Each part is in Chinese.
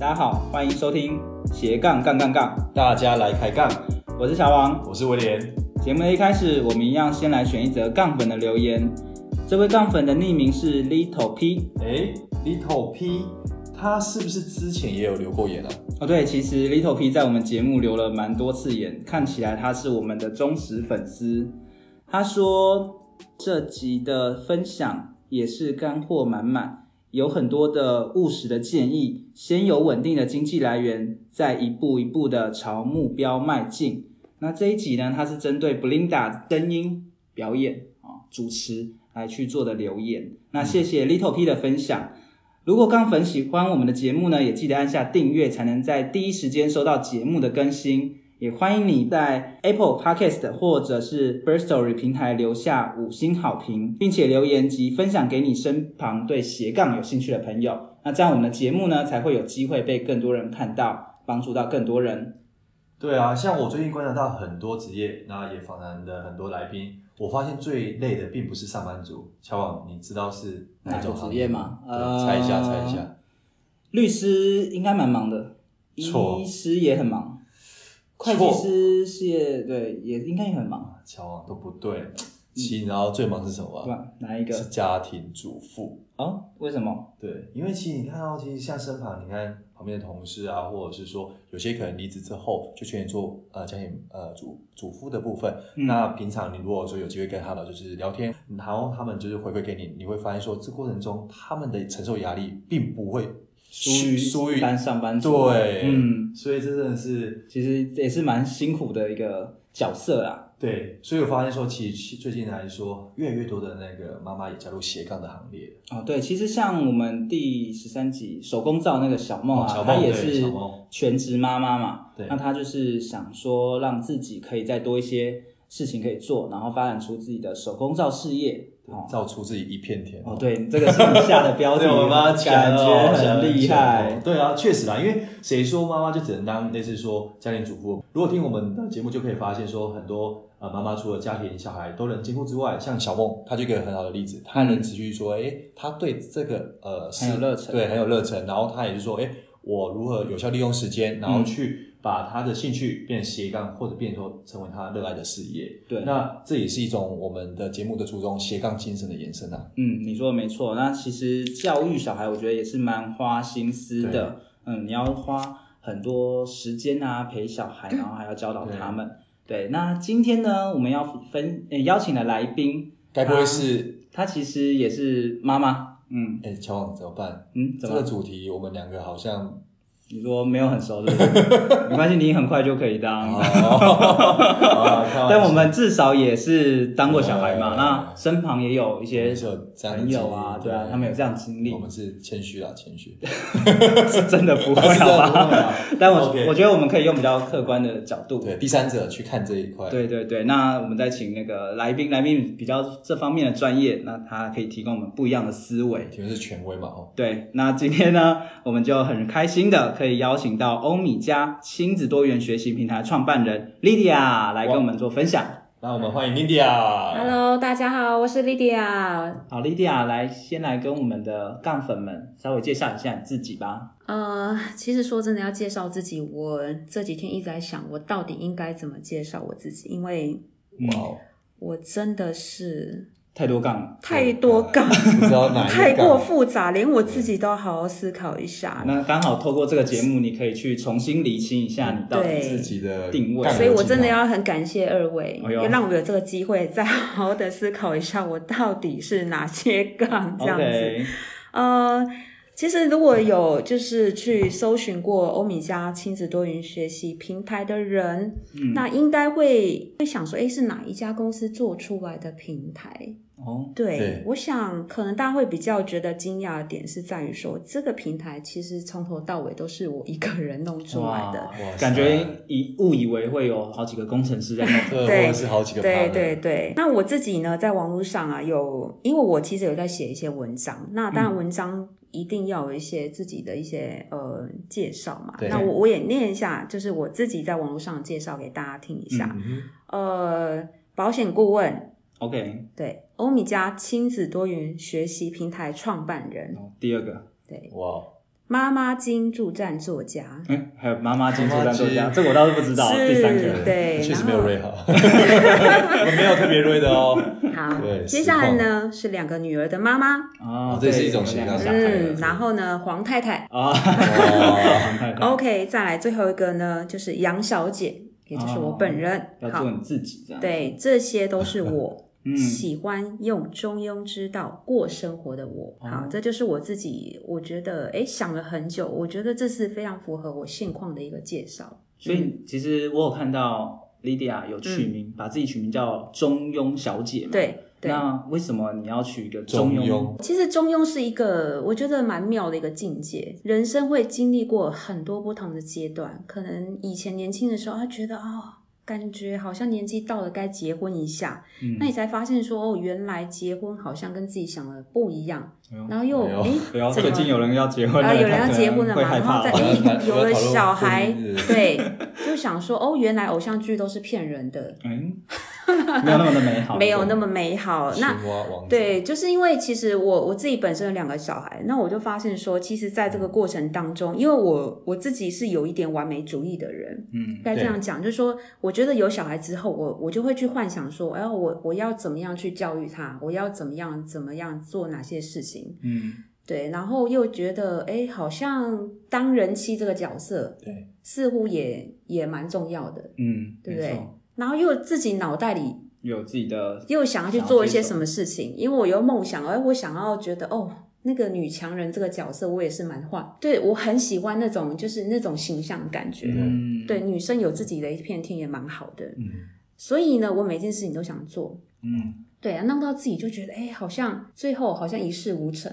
大家好，欢迎收听斜杠杠杠杠，大家来开杠。我是小王，我是威廉。节目的一开始，我们一样先来选一则杠粉的留言。这位杠粉的匿名是 Little P。哎，Little P，他是不是之前也有留过言啊？哦，对，其实 Little P 在我们节目留了蛮多次言，看起来他是我们的忠实粉丝。他说这集的分享也是干货满满。有很多的务实的建议，先有稳定的经济来源，再一步一步的朝目标迈进。那这一集呢，它是针对 Belinda 声音表演啊主持来去做的留言。那谢谢 Little P 的分享。如果杠粉喜欢我们的节目呢，也记得按下订阅，才能在第一时间收到节目的更新。也欢迎你在 Apple Podcast 或者是 Firstory 平台留下五星好评，并且留言及分享给你身旁对斜杠有兴趣的朋友。那这样我们的节目呢，才会有机会被更多人看到，帮助到更多人。对啊，像我最近观察到很多职业，那也访谈的很多来宾，我发现最累的并不是上班族。乔王，你知道是哪种职业吗？呃，猜一下，猜一下。律师应该蛮忙的，错医师也很忙。会计师事业对，也应该也很忙。乔王都不对，其实你知道最忙是什么吗？哪一个？是家庭主妇。啊，为什么？对，因为其实你看到，其实像身旁，你看旁边的同事啊，或者是说有些可能离职之后就全做呃家庭呃主主妇的部分。嗯、那平常你如果说有机会跟他们就是聊天，然后他们就是回馈给你，你会发现说这过程中他们的承受压力并不会。疏于疏于一般上班族，对，嗯，所以这真的是其实也是蛮辛苦的一个角色啊。对，所以我发现说，其实最近来说，越来越多的那个妈妈也加入斜杠的行列。哦，对，其实像我们第十三集手工皂那个小梦啊，她、哦、也是全职妈妈嘛，对，那她就是想说让自己可以再多一些事情可以做，然后发展出自己的手工皂事业。造出自己一片天哦，对，这个是你下的标题，我妈感觉很厉害。对啊，确实啦，因为谁说妈妈就只能当类似说家庭主妇？如果听我们的节目，就可以发现说很多呃妈妈除了家庭小孩都能兼顾之外，像小梦，她就一个很好的例子，她能持续说，哎，她对这个呃很有热忱，对，很有热忱，然后她也是说，哎，我如何有效利用时间，然后去。把他的兴趣变斜杠，或者变成成为他热爱的事业。对，那这也是一种我们的节目的初衷，斜杠精神的延伸啊。嗯，你说的没错。那其实教育小孩，我觉得也是蛮花心思的。嗯，你要花很多时间啊，陪小孩，然后还要教导他们。对，对，那今天呢，我们要分、欸、邀请的来宾，该不会是他？他其实也是妈妈。嗯，哎、欸，乔王怎么办？嗯，怎么这个主题我们两个好像。你说没有很熟的，没关系，你很快就可以当。但我们至少也是当过小孩嘛，那身旁也有一些朋友啊，对啊，他们有这样经历。我们是谦虚啦，谦虚，是真的不会好吧？但我我觉得我们可以用比较客观的角度，对第三者去看这一块。对对对，那我们再请那个来宾，来宾比较这方面的专业，那他可以提供我们不一样的思维，因为是权威嘛，哦。对，那今天呢，我们就很开心的。可以邀请到欧米茄亲子多元学习平台创办人 Lydia 来跟我们做分享。那我们欢迎 Lydia。Hello，大家好，我是 Lydia。好，Lydia 来先来跟我们的杠粉们稍微介绍一下你自己吧。呃，其实说真的，要介绍自己，我这几天一直在想，我到底应该怎么介绍我自己，因为，哇，我真的是。太多杠了，太多杠，不知道哪一太过复杂，连我自己都要好好思考一下。那刚好透过这个节目，你可以去重新理清一下你到底自己的定位。所以我真的要很感谢二位，也、让我有这个机会再好好的思考一下，我到底是哪些杠这样子。呃。其实如果有就是去搜寻过欧米茄亲子多元学习平台的人，嗯、那应该会会想说，哎，是哪一家公司做出来的平台？哦，对，对。我想可能大家会比较觉得惊讶的点是在于说，这个平台其实从头到尾都是我一个人弄出来的，感觉以误以为会有好几个工程师在弄，对，或者是好几个对对对。那我自己呢，在网络上啊，有因为我其实有在写一些文章，那当然文章、嗯。一定要有一些自己的一些呃介绍嘛，那我我也念一下，就是我自己在网络上介绍给大家听一下。嗯、呃，保险顾问，OK，对，欧米茄亲子多元学习平台创办人。第二个，对，哇，妈妈经助战作家，嗯，还有妈妈经助战作家，这个我倒是不知道。第三个，对，确实没有瑞好，我没有特别瑞的哦。好，接下来呢是两个女儿的妈妈，哦，这是一种形象。嗯，然后呢，黄太太，啊，黄太太。OK，再来最后一个呢，就是杨小姐，也就是我本人。要做你自己这样。对，这些都是我。喜欢用中庸之道过生活的我，好，这就是我自己。我觉得，哎，想了很久，我觉得这是非常符合我现况的一个介绍。所以，其实我有看到 Lydia 有取名，把自己取名叫中庸小姐嘛。对，那为什么你要取一个中庸？其实中庸是一个我觉得蛮妙的一个境界。人生会经历过很多不同的阶段，可能以前年轻的时候，他觉得哦。感觉好像年纪到了该结婚一下，嗯、那你才发现说哦，原来结婚好像跟自己想的不一样，哎、然后又哎，最近有人要结婚了，啊，有人要结婚了嘛，然后再哎有了小孩，对，就想说哦，原来偶像剧都是骗人的。嗯没有那么的美好，没有那么美好。那对，就是因为其实我我自己本身有两个小孩，那我就发现说，其实在这个过程当中，因为我我自己是有一点完美主义的人，嗯，该这样讲，就是说，我觉得有小孩之后，我我就会去幻想说，哎，我我要怎么样去教育他，我要怎么样怎么样做哪些事情，嗯，对，然后又觉得，哎，好像当人妻这个角色，对，似乎也也蛮重要的，嗯，对不对？然后又自己脑袋里有自己的，又想要去做一些什么事情，因为我有梦想，哎我想要觉得哦，那个女强人这个角色我也是蛮画，对，我很喜欢那种就是那种形象感觉，嗯，对，女生有自己的一片天也蛮好的，嗯，所以呢，我每件事情都想做，嗯，对啊，弄到自己就觉得哎，好像最后好像一事无成。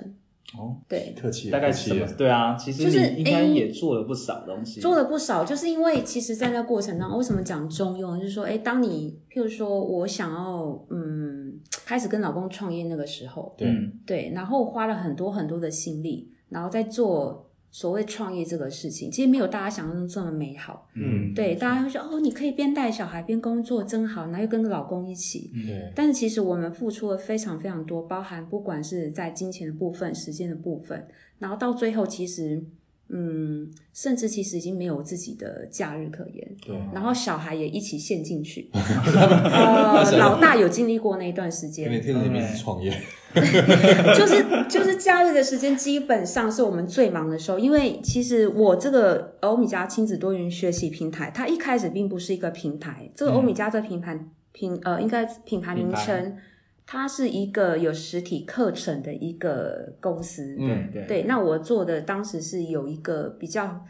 哦，对，客气，大概什么？对啊，其实你应该也做了不少东西，做了不少，就是因为其实，在那过程当中，为什么讲中庸？就是说，哎，当你譬如说我想要，嗯，开始跟老公创业那个时候，对对，然后花了很多很多的心力，然后在做。所谓创业这个事情，其实没有大家想象中这么美好。嗯，对，大家会说哦，你可以边带小孩边工作，真好，然后又跟老公一起。嗯，但是其实我们付出了非常非常多，包含不管是在金钱的部分、时间的部分，然后到最后，其实。嗯，甚至其实已经没有自己的假日可言，对，然后小孩也一起陷进去。呃，老大有经历过那一段时间，每天在那边创业，就是就是假日的时间基本上是我们最忙的时候，因为其实我这个欧米茄亲子多元学习平台，它一开始并不是一个平台，这个欧米茄这个品牌品呃，应该品牌名称。它是一个有实体课程的一个公司，嗯，对，对。那我做的当时是有一个比较，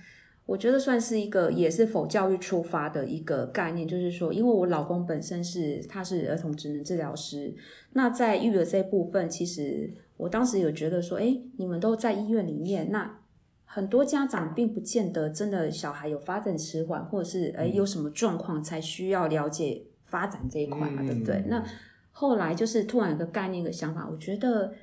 我觉得算是一个也是否教育出发的一个概念，就是说，因为我老公本身是他是儿童职能治疗师，那在育儿这部分，其实我当时有觉得说，哎，你们都在医院里面，那很多家长并不见得真的小孩有发展迟缓，或者是哎有什么状况才需要了解发展这一块嘛，对不对？那后来就是突然有个概念、一个想法，我觉得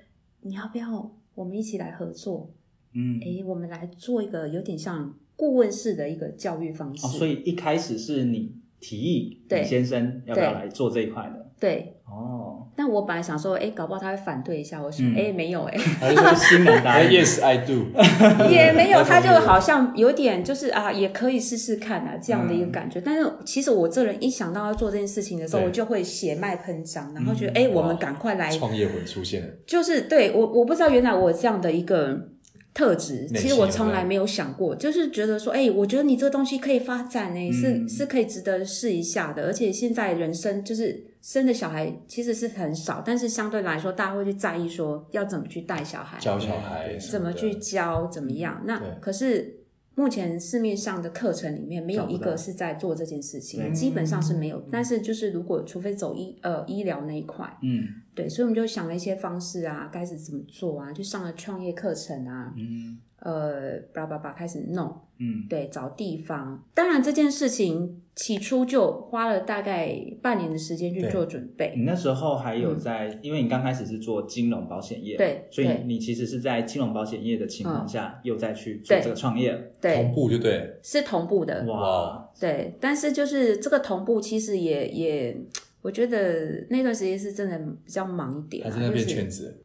你要不要我们一起来合作？嗯，诶，我们来做一个有点像顾问式的一个教育方式。哦，所以一开始是你提议，对，先生要不要来做这一块的？对。哦，但我本来想说，哎，搞不好他会反对一下。我说，哎，没有，哎，还是心满答应。Yes, I do。也没有，他就好像有点就是啊，也可以试试看啊，这样的一个感觉。但是其实我这人一想到要做这件事情的时候，我就会血脉喷张，然后觉得，哎，我们赶快来。创业魂出现了。就是对我，我不知道原来我这样的一个。特质，其实我从来没有想过，就是觉得说，哎、欸，我觉得你这个东西可以发展，哎、嗯，是是可以值得试一下的。而且现在人生就是生的小孩其实是很少，但是相对来说，大家会去在意说要怎么去带小孩，教小孩，怎么去教，怎么样？那可是。目前市面上的课程里面没有一个是在做这件事情，基本上是没有。但是就是如果除非走医呃医疗那一块，嗯，对，所以我们就想了一些方式啊，该是怎么做啊，就上了创业课程啊，嗯，呃，叭叭叭开始弄，嗯，对，找地方。当然这件事情。起初就花了大概半年的时间去做准备。你那时候还有在，嗯、因为你刚开始是做金融保险业，对，所以你其实是在金融保险业的情况下，又再去做这个创业，对，同步就对，是同步的，哇，对，但是就是这个同步，其实也也，我觉得那段时间是真的比较忙一点，还是那边圈子。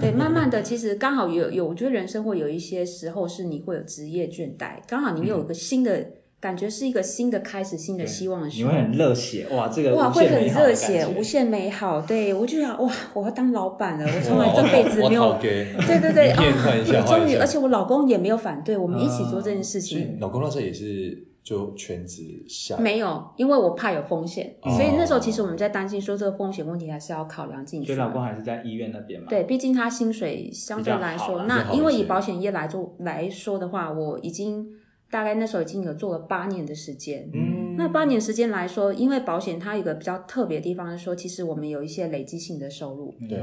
对，慢慢的，其实刚好有有，我觉得人生会有一些时候是你会有职业倦怠，刚好你有一个新的、嗯、感觉，是一个新的开始，新的希望的时候，你会很热血哇，这个哇会很热血，无限美好。对我就想哇，我要当老板了，我从来这辈子没有，对对对啊，终于，而且我老公也没有反对，我们一起做这件事情。嗯、老公那时候也是。就全职下没有，因为我怕有风险，哦、所以那时候其实我们在担心说这个风险问题还是要考量进去。所以老公还是在医院那边嘛？对，毕竟他薪水相对来说，那因为以保险业来做来说的话，我已经大概那时候已经有做了八年的时间。嗯，那八年时间来说，因为保险它有一个比较特别的地方是说，其实我们有一些累积性的收入。对。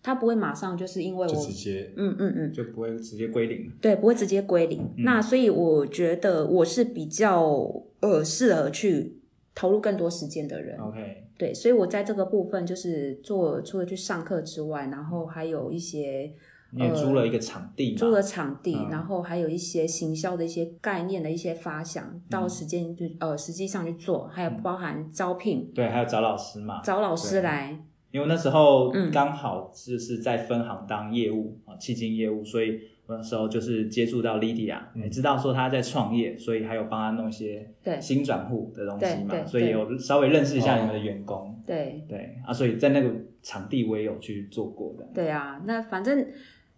它不会马上就是因为我直接嗯嗯嗯就不会直接归零，对，不会直接归零。嗯、那所以我觉得我是比较呃适合去投入更多时间的人。OK，对，所以我在这个部分就是做除了去上课之外，然后还有一些你也租了一个场地，租了场地，嗯、然后还有一些行销的一些概念的一些发想，嗯、到时间就呃实际上去做，还有包含招聘，对，还有找老师嘛，找老师来。因为那时候刚好就是在分行当业务啊，企金业务，所以我那时候就是接触到 Lydia，也知道说他在创业，所以还有帮他弄一些新转户的东西嘛，所以有稍微认识一下你们的员工。对对。啊，所以在那个场地我也有去做过的。对啊，那反正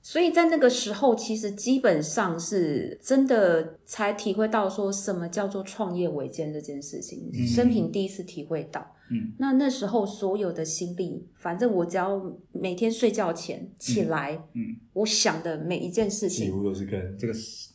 所以在那个时候，其实基本上是真的才体会到说什么叫做创业维艰这件事情，生平第一次体会到。嗯，那那时候所有的心力，反正我只要每天睡觉前起来，嗯，嗯我想的每一件事情，几乎都是跟这个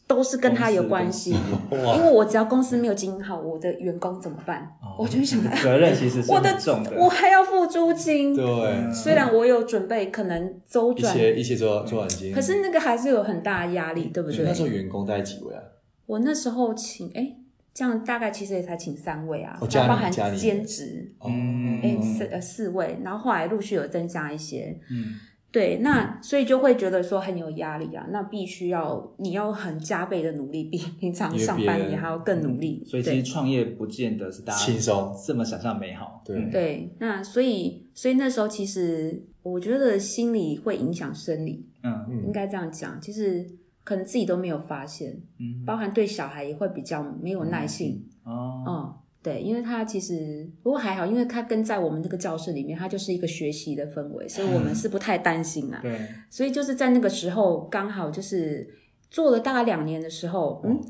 都是跟他有关系。因为我只要公司没有经营好，我的员工怎么办？哦、我就想，责任其实是 我的我还要付租金。对，虽然我有准备，可能周转一些一些周周转金，可是那个还是有很大的压力，对不对？那时候员工大概几位啊？我那时候请哎。欸这样大概其实也才请三位啊，还包含兼职，嗯，哎四呃四位，然后后来陆续有增加一些，嗯，对，那所以就会觉得说很有压力啊，那必须要你要很加倍的努力，比平常上班你还要更努力，所以其实创业不见得是大家轻松这么想象美好，对对，那所以所以那时候其实我觉得心理会影响生理，嗯，应该这样讲，其实。可能自己都没有发现，嗯，包含对小孩也会比较没有耐性，哦，嗯，对，因为他其实不过还好，因为他跟在我们这个教室里面，他就是一个学习的氛围，所以我们是不太担心啊，对，所以就是在那个时候刚好就是做了大概两年的时候，嗯，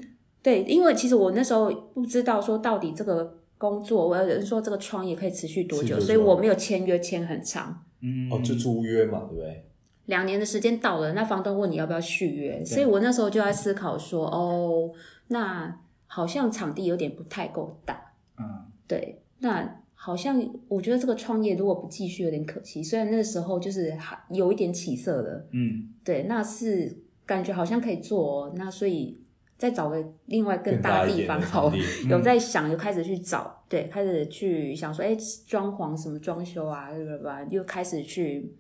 对，因为其实我那时候不知道说到底这个工作，我有人说这个创业可以持续多久，所以我没有签约签很长，嗯，哦，就租约嘛，对不对？两年的时间到了，那房东问你要不要续约，所以我那时候就在思考说，哦，那好像场地有点不太够大，嗯，对，那好像我觉得这个创业如果不继续有点可惜，虽然那时候就是还有一点起色了，嗯，对，那是感觉好像可以做，哦，那所以再找个另外更大的地方，好，有在想，有开始去找，对，开始去想说，哎，装潢什么装修啊，对吧？又开始去。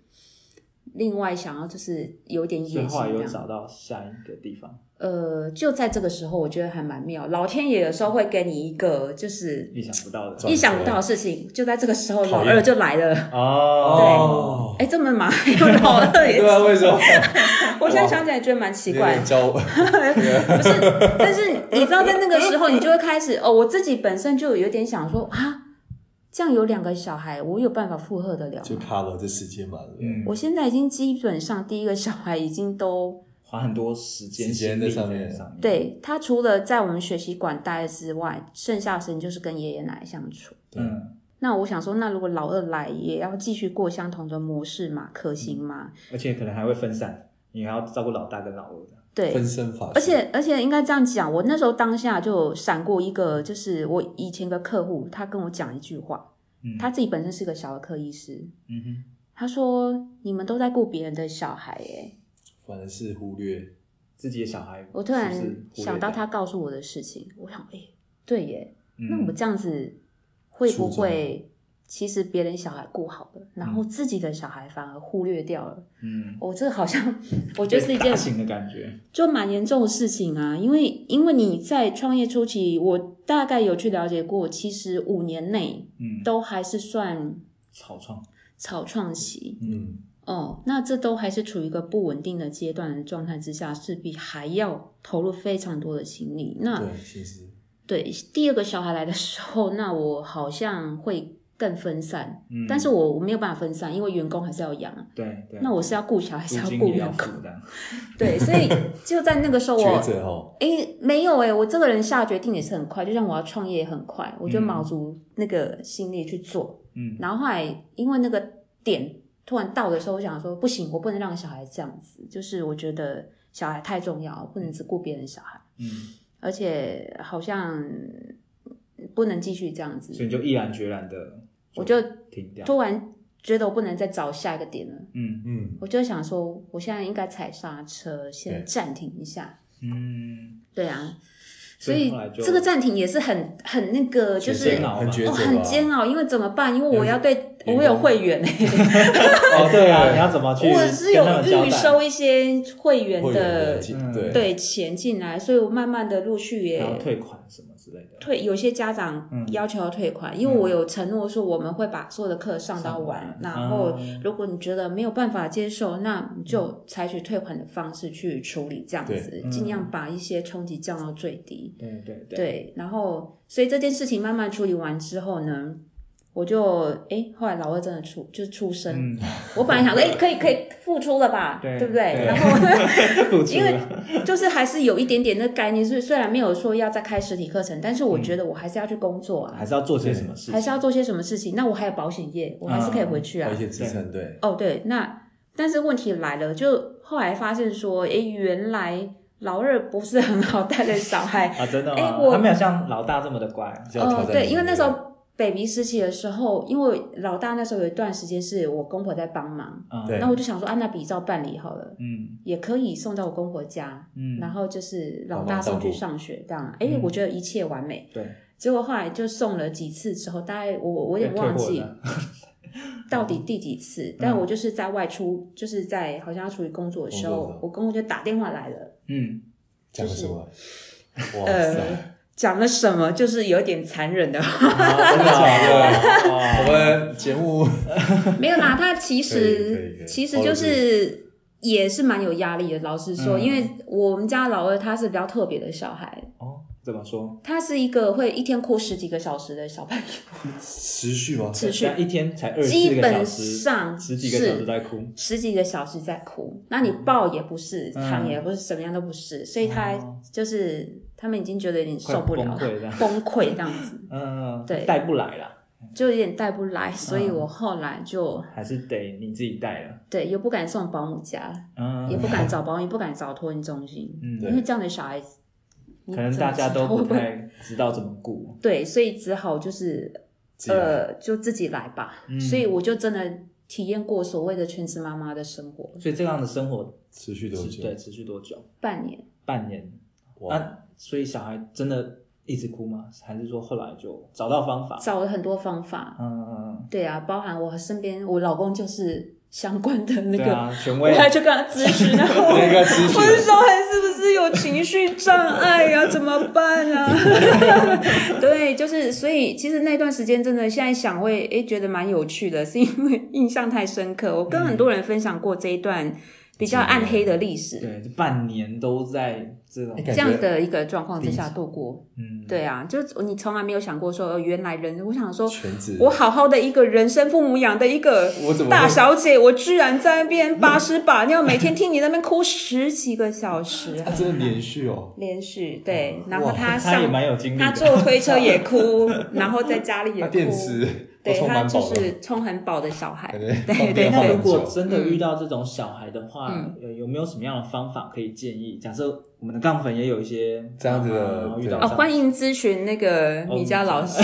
另外想要就是有点野心，有找到下一个地方。呃，就在这个时候，我觉得还蛮妙。老天爷有时候会给你一个就是意想不到的、意想不到的事情。就在这个时候，老二就来了。哦，对，哎，这么忙 还有老二也？对啊，为什么？我现在想起来觉得蛮奇怪。不是，但是你知道，在那个时候，你就会开始哦，我自己本身就有点想说啊。这样有两个小孩，我有办法负荷得了？就 cover 这时间嘛，嗯。我现在已经基本上第一个小孩已经都花很多时间时间在上面。对，他除了在我们学习馆待之外，剩下的时间就是跟爷爷奶奶相处。嗯。那我想说，那如果老二来，也要继续过相同的模式嘛？可行吗？而且可能还会分散，你还要照顾老大跟老二的。对，分身法。而且而且应该这样讲，我那时候当下就闪过一个，就是我以前的客户，他跟我讲一句话，嗯、他自己本身是个小儿科医师，嗯哼，他说你们都在顾别人的小孩，哎，反而是忽略自己的小孩。我突然想到他告诉我的事情，我想，哎，对耶，嗯、那我这样子会不会？其实别人小孩顾好了，然后自己的小孩反而忽略掉了。嗯，我这好像我觉得是一件大型的感觉，就蛮严重的事情啊。因为因为你在创业初期，我大概有去了解过，其实五年内，嗯，都还是算草创，草创期，嗯，哦，那这都还是处于一个不稳定的阶段的状态之下，势必还要投入非常多的精力。那对，其实对第二个小孩来的时候，那我好像会。更分散，嗯，但是我我没有办法分散，因为员工还是要养啊。对对。那我是要顾小孩，还是要顾员工的。对，所以就在那个时候我。哎、欸，没有哎、欸，我这个人下决定也是很快，就像我要创业也很快，我就卯足那个心力去做。嗯。然后后来因为那个点突然到的时候，我想说不行，我不能让小孩这样子，就是我觉得小孩太重要，不能只顾别人小孩。嗯。而且好像不能继续这样子，所以你就毅然决然的。我就停掉，突然觉得我不能再找下一个点了。嗯嗯，我就想说，我现在应该踩刹车，先暂停一下。嗯，对啊。所以这个暂停也是很很那个，就是哦，很煎熬，因为怎么办？因为我要对我有会员哎。哦，对啊，你要怎么去？我是有预收一些会员的对对钱进来，所以我慢慢的陆续也要退款什么之类的。退有些家长要求要退款，因为我有承诺说我们会把所有的课上到完，然后如果你觉得没有办法接受，那你就采取退款的方式去处理，这样子尽量把一些冲击降到最低。对对对，对，然后所以这件事情慢慢处理完之后呢，我就哎，后来老二真的出就是出生，嗯、我本来想说哎，可以可以复出了吧，对，对不对？对然后 因为 就是还是有一点点的概念，是虽然没有说要再开实体课程，但是我觉得我还是要去工作啊，还是要做些什么事情，还是要做些什么事情。那我还有保险业，我还是可以回去啊，一些支撑，对。哦，对，那但是问题来了，就后来发现说，哎，原来。老二不是很好带的小孩啊，真的吗？欸、我他没有像老大这么的乖。哦，对，因为那时候 baby 时期的时候，因为老大那时候有一段时间是我公婆在帮忙，对、嗯，那我就想说，按那比照办理好了，嗯，也可以送到我公婆家，嗯，然后就是老大送去上学这样，哎、欸，我觉得一切完美，对。结果后来就送了几次之后，大概我我有点忘记。到底第几次？嗯、但我就是在外出，就是在好像要处理工作的时候，我公公就打电话来了。嗯，讲、就是、什么？呃，讲了什么？就是有点残忍的。真的假的？我们节目没有啦。他其实其实就是也是蛮有压力的。老实说、嗯，因为我们家老二他是比较特别的小孩。哦。怎么说？他是一个会一天哭十几个小时的小朋友，持续吗？持续一天才二十基本上十几个小时在哭，十几个小时在哭。那你抱也不是，躺、嗯、也不是，什么样都不是，所以他就是、嗯、他们已经觉得有点受不了了，崩溃这样子。嗯，对，带不来了，就有点带不来，所以我后来就还是得你自己带了。对，又不敢送保姆家，嗯，也不敢找保姆，也不敢找托婴中心，嗯，因为这样的小孩子。可能大家都不太知道怎么顾，对，所以只好就是呃，就自己来吧、嗯。所以我就真的体验过所谓的全职妈妈的生活。所以这样的生活持续多久？对，持续多久？半年。半年。那、啊、所以小孩真的一直哭吗？还是说后来就找到方法？找了很多方法。嗯嗯嗯。对啊，包含我身边我老公就是。相关的那个，权威，我还去跟他咨询，然后我的小孩是不是有情绪障碍呀？怎么办啊？对，就是所以，其实那段时间真的，现在想会诶觉得蛮有趣的，是因为印象太深刻。我跟很多人分享过这一段。比较暗黑的历史，对，半年都在这种这样的一个状况之下度过。嗯，对啊，就你从来没有想过说，原来人，我想说，我好好的一个人生父母养的一个大小姐，我，我居然在那边把屎把尿，每天听你那边哭十几个小时，他 真的连续哦，连续对，然后他上他也蛮有经历，他坐推车也哭，然后在家里也哭。对，他就是充很饱的小孩。对对 对。那如果真的遇到这种小孩的话，有、没有什么样的方法可以建议？假设我们的杠粉也有一些这样子的遇到哦，欢迎咨询那个米家老师，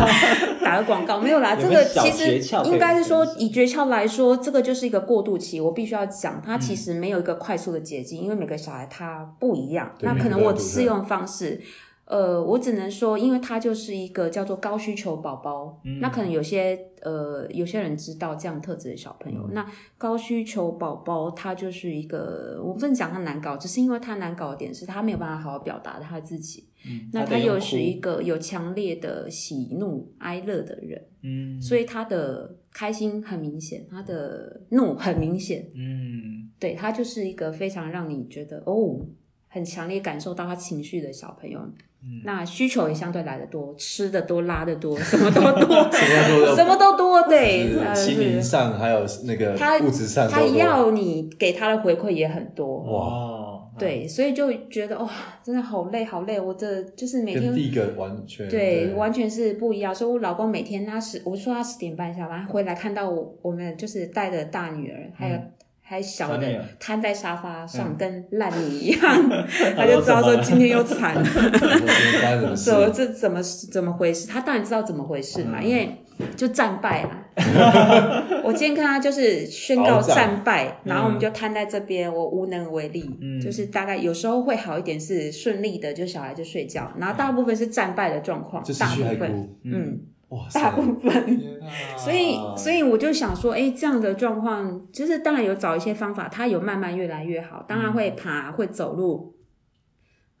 打个广告没有啦。这个其实应该是说，以诀窍来说，这个就是一个过渡期。我必须要讲，它其实没有一个快速的捷径，因为每个小孩他不一样，那可能我适用方式。呃，我只能说，因为他就是一个叫做高需求宝宝，嗯、那可能有些呃有些人知道这样特质的小朋友，嗯、那高需求宝宝他就是一个，我不能讲他难搞，只是因为他难搞的点是他没有办法好好表达他自己，嗯、那他又是一个有强烈的喜怒哀乐的人，嗯，所以他的开心很明显，他的怒很明显，嗯，对，他就是一个非常让你觉得哦，很强烈感受到他情绪的小朋友。那需求也相对来得多，吃的多，拉的多，什么都多，什么都多，对，心灵上还有那个物质上，他要你给他的回馈也很多，哇，对，所以就觉得哇，真的好累，好累，我这就是每天第一个完全对，完全是不一样。所以我老公每天他十，我说他十点半下班回来，看到我我们就是带着大女儿，还有。还小的瘫在沙发上，跟烂泥一样，他就知道说今天又惨了。说 这怎么怎么回事？他当然知道怎么回事嘛，因为就战败了。我今天看他就是宣告战败，然后我们就瘫在这边，我无能为力。就是大概有时候会好一点，是顺利的，就小孩就睡觉，然后大部分是战败的状况，大部分嗯。大部分，所以所以我就想说，哎，这样的状况，就是当然有找一些方法，他有慢慢越来越好，当然会爬，会走路，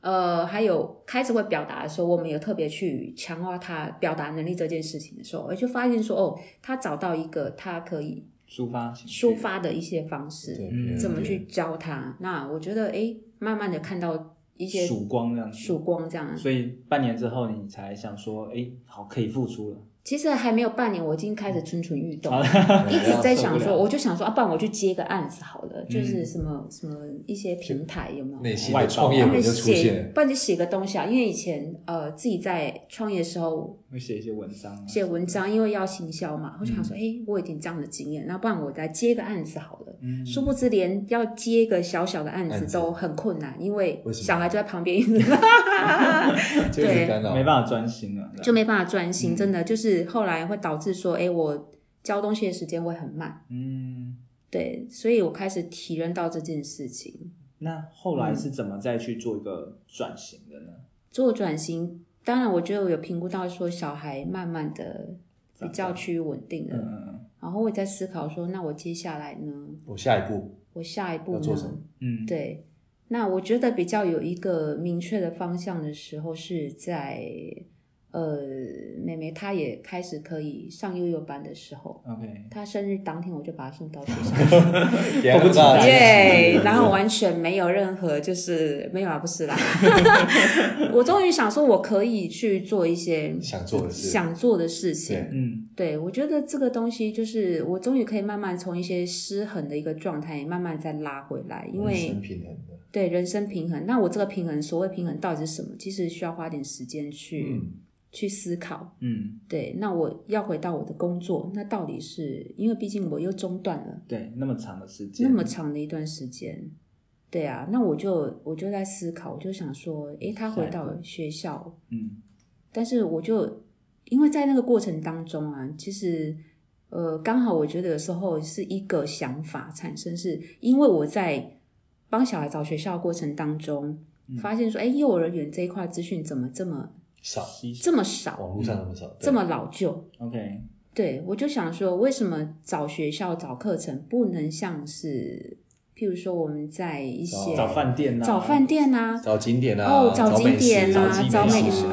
呃，还有开始会表达的时候，我们有特别去强化他表达能力这件事情的时候，我就发现说，哦，他找到一个他可以抒发抒发的一些方式，怎么去教他？那我觉得，哎，慢慢的看到一些曙光这样，曙光这样，所以半年之后你才想说，哎，好，可以复出了。其实还没有半年，我已经开始蠢蠢欲动，一直在想说，我就想说啊，不然我去接个案子好了，就是什么什么一些平台有没有？那些创业会就出现，不然就写个东西啊。因为以前呃自己在创业的时候会写一些文章，写文章，因为要行销嘛，我就想说，哎，我有点这样的经验，那不然我再接个案子好了。殊不知连要接一个小小的案子都很困难，因为小孩就在旁边一直，对，没办法专心了，就没办法专心，真的就是。后来会导致说，哎，我教东西的时间会很慢。嗯，对，所以我开始体认到这件事情。那后来是怎么再去做一个转型的呢？嗯、做转型，当然我觉得我有评估到说，小孩慢慢的比较趋于稳定了。嗯，然后我也在思考说，那我接下来呢？我下一步，我下一步呢？做什么？嗯，对。那我觉得比较有一个明确的方向的时候，是在。呃，妹妹她也开始可以上幼幼班的时候，OK，她生日当天我就把她送到学校 去，迫不及待，耶！然后完全没有任何就是没有啊，不是啦，我终于想说我可以去做一些想做的事，想做的事情，嗯，对，我觉得这个东西就是我终于可以慢慢从一些失衡的一个状态慢慢再拉回来，因为人生平衡的，对人生平衡。那我这个平衡，所谓平衡到底是什么？其实需要花点时间去。嗯去思考，嗯，对，那我要回到我的工作，那到底是因为毕竟我又中断了，对，那么长的时间，那么长的一段时间，对啊，那我就我就在思考，我就想说，诶，他回到学校，嗯，但是我就因为在那个过程当中啊，其实呃，刚好我觉得有时候是一个想法产生，是因为我在帮小孩找学校的过程当中，嗯，发现说，诶，幼儿园这一块资讯怎么这么少，这么少，网络上那么少，这么老旧。OK，对，我就想说，为什么找学校、找课程不能像是，譬如说我们在一些找饭店啊，找饭店啊，找景点啊，哦，找景点啊，找美食。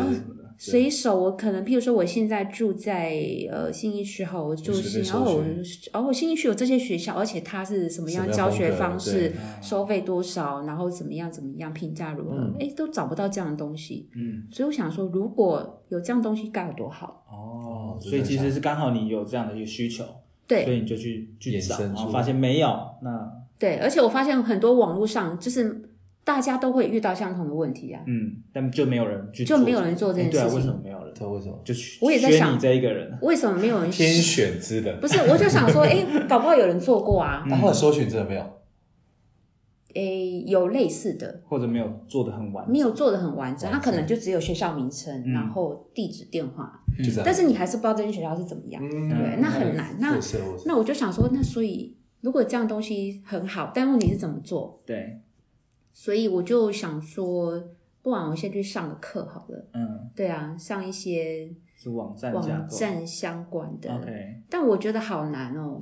随手，我可能，譬如说，我现在住在呃新义区哈，我就是，然后我然后信义区有这些学校，而且它是什么样教学方式，收费多少，然后怎么样怎么样，评价如何？哎，都找不到这样的东西。嗯，所以我想说，如果有这样东西，该有多好哦。所以其实是刚好你有这样的一个需求，对，所以你就去去找，然后发现没有。那对，而且我发现很多网络上就是。大家都会遇到相同的问题啊，嗯，但就没有人去，就没有人做这件事情。对啊，为什么没有人？对，为什么？就我也在想，你这一个人，为什么没有人天选之人？不是，我就想说，哎，搞不好有人做过啊。然后搜寻真的没有？哎，有类似的，或者没有做的很完，没有做的很完整。他可能就只有学校名称，然后地址、电话，但是你还是不知道这间学校是怎么样，对，那很难。那那我就想说，那所以如果这样东西很好，但问题是怎么做？对。所以我就想说，不然我先去上个课好了。嗯，对啊，上一些是网站网站相关的。OK，但我觉得好难哦，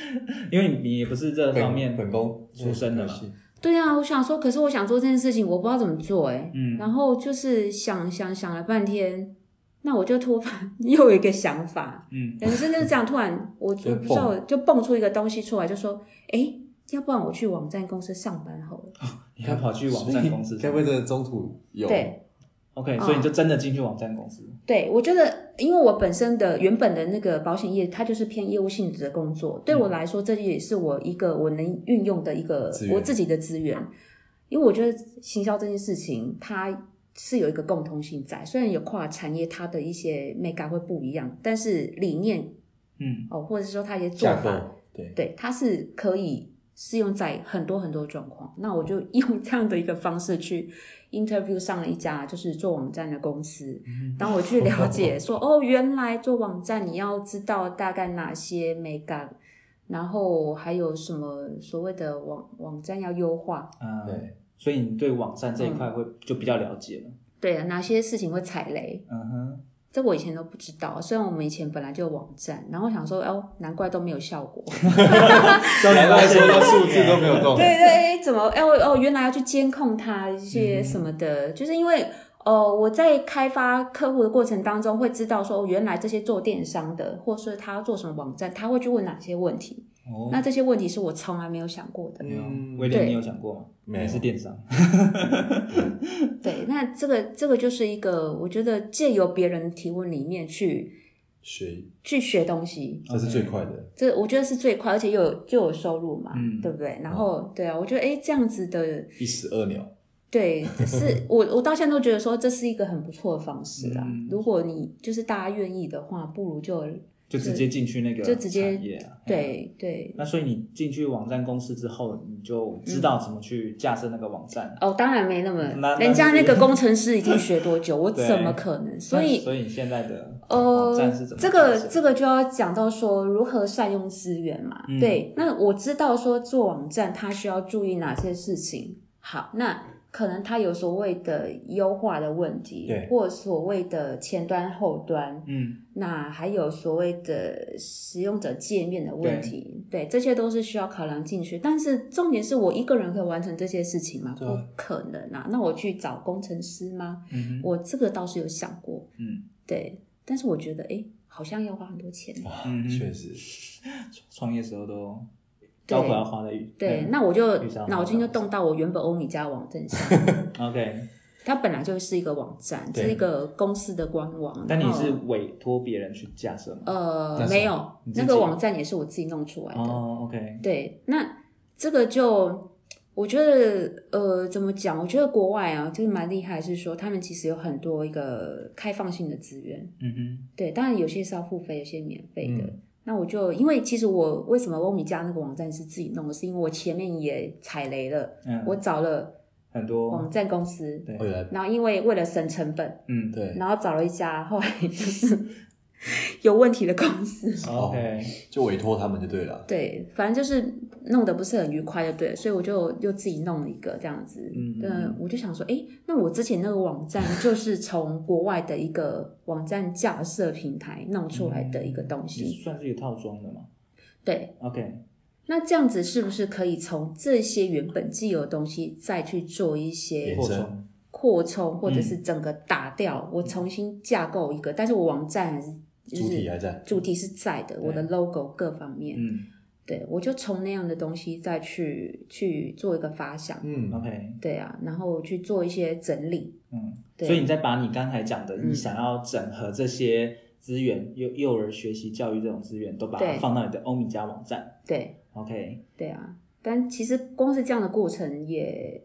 因为你也不是这方面本工出身的嘛。对啊，我想说，可是我想做这件事情，我不知道怎么做哎。嗯，然后就是想想想了半天，那我就突然 又有一个想法，嗯，人生就是这样，突然我我不知道就蹦出一个东西出来，就说，哎，要不然我去网站公司上班好了。哦，你还跑去网站公司？该不会这中途有？对。OK，所以你就真的进去网站公司？对，我觉得，因为我本身的原本的那个保险业，它就是偏业务性质的工作。对我来说，这也是我一个我能运用的一个我自己的资源。因为我觉得行销这件事情，它是有一个共通性在，虽然有跨产业，它的一些美感会不一样，但是理念，嗯，哦，或者是说它一些做法，对对，它是可以适用在很多很多状况。那我就 用这样的一个方式去。interview 上了一家就是做网站的公司，当我去了解说哦，原来做网站你要知道大概哪些美感，然后还有什么所谓的网网站要优化，嗯，对，所以你对网站这一块会就比较了解了，嗯、对啊，哪些事情会踩雷，嗯哼。这我以前都不知道，虽然我们以前本来就有网站，然后想说，哦，难怪都没有效果，难怪说的数字都没有动。对对，怎么？哦哦，原来要去监控它一些什么的，嗯、就是因为，哦，我在开发客户的过程当中，会知道说，原来这些做电商的，或是他要做什么网站，他会去问哪些问题。哦，那这些问题是我从来没有想过的。没有，威廉，你有想过吗？没是电商。对，那这个这个就是一个，我觉得借由别人提问里面去学，去学东西，这是最快的。这我觉得是最快，而且又有就有收入嘛，嗯，对不对？然后，对啊，我觉得哎，这样子的一石二鸟。对，是我我到现在都觉得说这是一个很不错的方式啊。如果你就是大家愿意的话，不如就。就直接进去那个就直接对对。那所以你进去网站公司之后，你就知道怎么去架设那个网站。哦，当然没那么，人家那个工程师已经学多久，我怎么可能？所以所以你现在的网站是怎么？这个这个就要讲到说如何善用资源嘛。对，那我知道说做网站它需要注意哪些事情。好，那。可能它有所谓的优化的问题，对，或所谓的前端后端，嗯，那还有所谓的使用者界面的问题，对，对，这些都是需要考量进去。但是重点是我一个人可以完成这些事情吗？不可能啊！那我去找工程师吗？嗯，我这个倒是有想过，嗯，对。但是我觉得，哎，好像要花很多钱。嗯，确实，创业时候都。对，要花的对，那我就脑筋就动到我原本欧米茄网站上。OK，它本来就是一个网站，是一个公司的官网。但你是委托别人去架设吗？呃，没有，那个网站也是我自己弄出来的。哦，OK。对，那这个就我觉得，呃，怎么讲？我觉得国外啊，就是蛮厉害，是说他们其实有很多一个开放性的资源。嗯哼，对，当然有些是要付费，有些免费的。那我就因为其实我为什么欧米家那个网站是自己弄的，是因为我前面也踩雷了。嗯，我找了很多网站公司，对，然后因为为了省成本，嗯，对，然后找了一家，后来就是。有问题的公司，OK，就委托他们就对了。对，反正就是弄得不是很愉快，就对了，所以我就又自己弄了一个这样子。嗯，嗯，我就想说，哎，那我之前那个网站就是从国外的一个网站架设平台弄出来的一个东西，嗯、算是一个套装的吗？对，OK。那这样子是不是可以从这些原本既有的东西再去做一些扩充，扩充，或者是整个打掉，嗯、我重新架构一个，但是我网站还是。主体还在，主题是在的，我的 logo 各方面，嗯，对，我就从那样的东西再去去做一个发想，嗯，OK，对啊，然后去做一些整理，嗯，对，所以你再把你刚才讲的，你想要整合这些资源，幼幼儿学习教育这种资源，都把它放到你的欧米茄网站，对，OK，对啊，但其实光是这样的过程也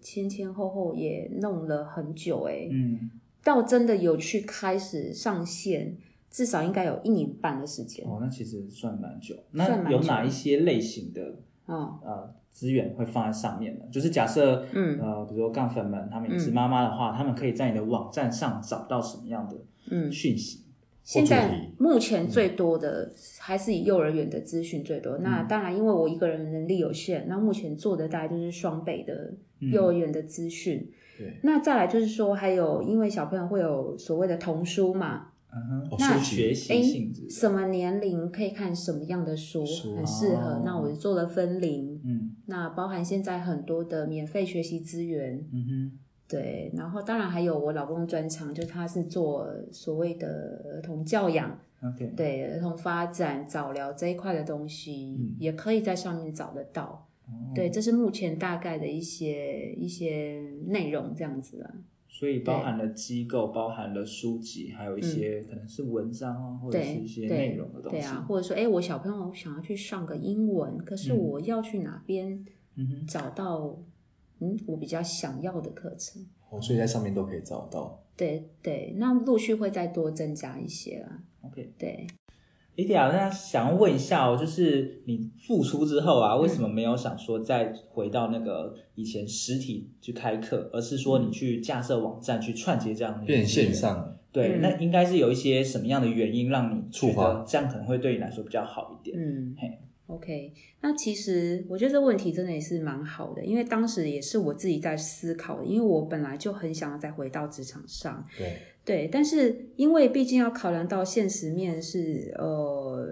前前后后也弄了很久，哎，嗯，到真的有去开始上线。至少应该有一年半的时间哦，那其实算蛮久。那有哪一些类型的哦呃资源会放在上面呢？就是假设嗯呃，比如说杠粉们他们也是妈妈的话，嗯、他们可以在你的网站上找到什么样的嗯讯息？现在目前最多的还是以幼儿园的资讯最多。嗯、那当然，因为我一个人能力有限，那目前做的大概就是双倍的幼儿园的资讯。嗯、对。那再来就是说，还有因为小朋友会有所谓的童书嘛，嗯哼，那学习性质，什么年龄可以看什么样的书，很适合。哦、那我就做了分龄，嗯，那包含现在很多的免费学习资源，嗯哼。对，然后当然还有我老公专长，就他是做所谓的儿童教养，OK，对，儿童发展早疗这一块的东西，嗯、也可以在上面找得到。哦、对，这是目前大概的一些一些内容这样子啊。所以包含了机构，包含了书籍，还有一些可能是文章啊，嗯、或者是一些内容的东西。对，对啊，或者说，哎，我小朋友想要去上个英文，可是我要去哪边找到？嗯，我比较想要的课程，哦，所以在上面都可以找到。对对，那陆续会再多增加一些啦。OK，对。莉迪亚，那想要问一下哦，就是你复出之后啊，为什么没有想说再回到那个以前实体去开课，而是说你去架设网站去串接这样的变线上？对，那应该是有一些什么样的原因让你触发，这样可能会对你来说比较好一点。嗯，嘿。OK，那其实我觉得这问题真的也是蛮好的，因为当时也是我自己在思考的，因为我本来就很想要再回到职场上，对对，但是因为毕竟要考量到现实面是，呃，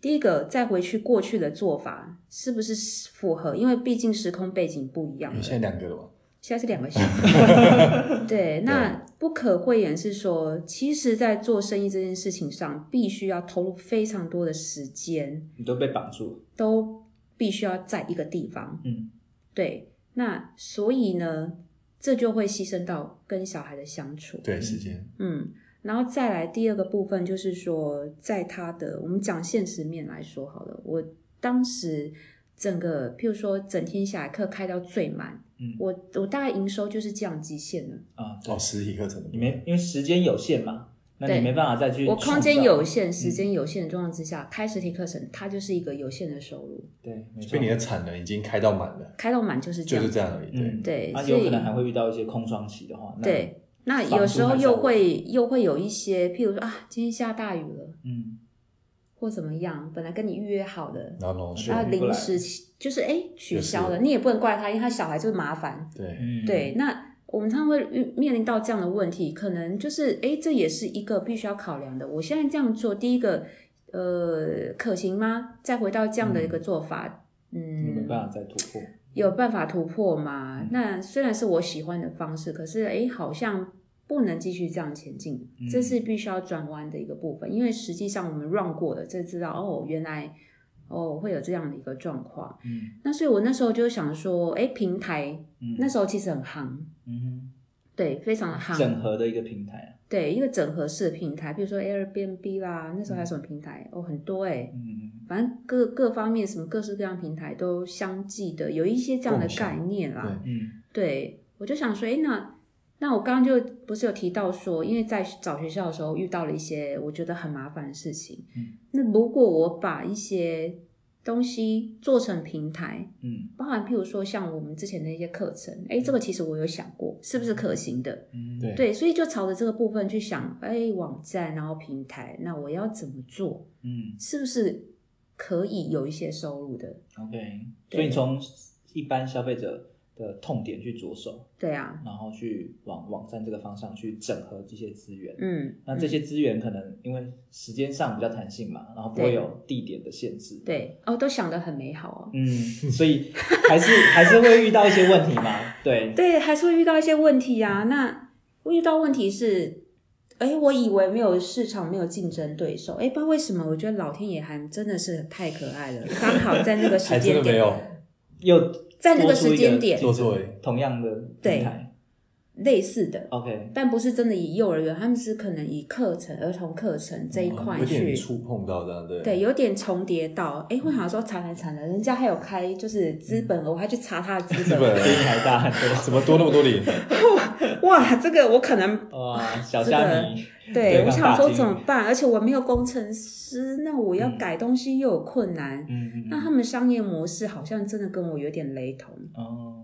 第一个再回去过去的做法是不是符合？因为毕竟时空背景不一样。你现在两个了吗？现在是两个小 时，对，那不可讳言是说，其实，在做生意这件事情上，必须要投入非常多的时间，你都被绑住了，都必须要在一个地方，嗯，对，那所以呢，这就会牺牲到跟小孩的相处，对，时间，嗯，然后再来第二个部分，就是说，在他的我们讲现实面来说好了，我当时整个，譬如说，整天下来课开到最满。嗯，我我大概营收就是这样极限了。啊，哦，实体课程你没因为时间有限嘛，那你没办法再去。我空间有限，时间有限的状况之下，开实体课程它就是一个有限的收入。对，所以你的产能已经开到满了，开到满就是这样，就是这样而已。对对，那有可能还会遇到一些空窗期的话，对，那有时候又会又会有一些，譬如说啊，今天下大雨了，嗯。或怎么样，本来跟你预约好的，然后临时就是哎取消了，你也不能怪他，因为他小孩就是麻烦。对，对，那我们常常会面临到这样的问题，可能就是哎，这也是一个必须要考量的。我现在这样做，第一个，呃，可行吗？再回到这样的一个做法，嗯，有办法再突破？有办法突破吗？那虽然是我喜欢的方式，可是哎，好像。不能继续这样前进，这是必须要转弯的一个部分，嗯、因为实际上我们 run 过了，就知道哦，原来哦会有这样的一个状况。嗯，那所以我那时候就想说，哎，平台，嗯、那时候其实很夯，嗯，对，非常的夯，整合的一个平台，对，一个整合式的平台，比如说 Airbnb 啦，那时候还有什么平台？嗯、哦，很多哎，嗯，反正各各方面什么各式各样平台都相继的有一些这样的概念啦，对，嗯，对，我就想说，哎，那。那我刚刚就不是有提到说，因为在找学校的时候遇到了一些我觉得很麻烦的事情。嗯，那如果我把一些东西做成平台，嗯，包含譬如说像我们之前的一些课程，哎，这个其实我有想过是不是可行的。嗯，对，对，所以就朝着这个部分去想，哎，网站然后平台，那我要怎么做？嗯，是不是可以有一些收入的？OK，所以从一般消费者的痛点去着手，对啊，然后去往网站这个方向去整合这些资源，嗯，那这些资源可能因为时间上比较弹性嘛，然后不会有地点的限制，对，哦，都想得很美好哦，嗯，所以还是还是会遇到一些问题嘛，对，对，还是会遇到一些问题啊。那遇到问题是，哎，我以为没有市场，没有竞争对手，哎，不知道为什么，我觉得老天爷还真的是太可爱了，刚好在那个时间点，有。在那个时间点，做作同样的平台，类似的，OK，但不是真的以幼儿园，他们是可能以课程、儿童课程这一块去触碰到的，对，对，有点重叠到。哎，会好像说，惨了惨了，人家还有开就是资本额，我还去查他的资本额，比你还大，怎么多那么多零？哇，这个我可能 哇，小虾米。对，我想说怎么办？而且我没有工程师，那我要改东西又有困难。嗯嗯。那他们商业模式好像真的跟我有点雷同。哦。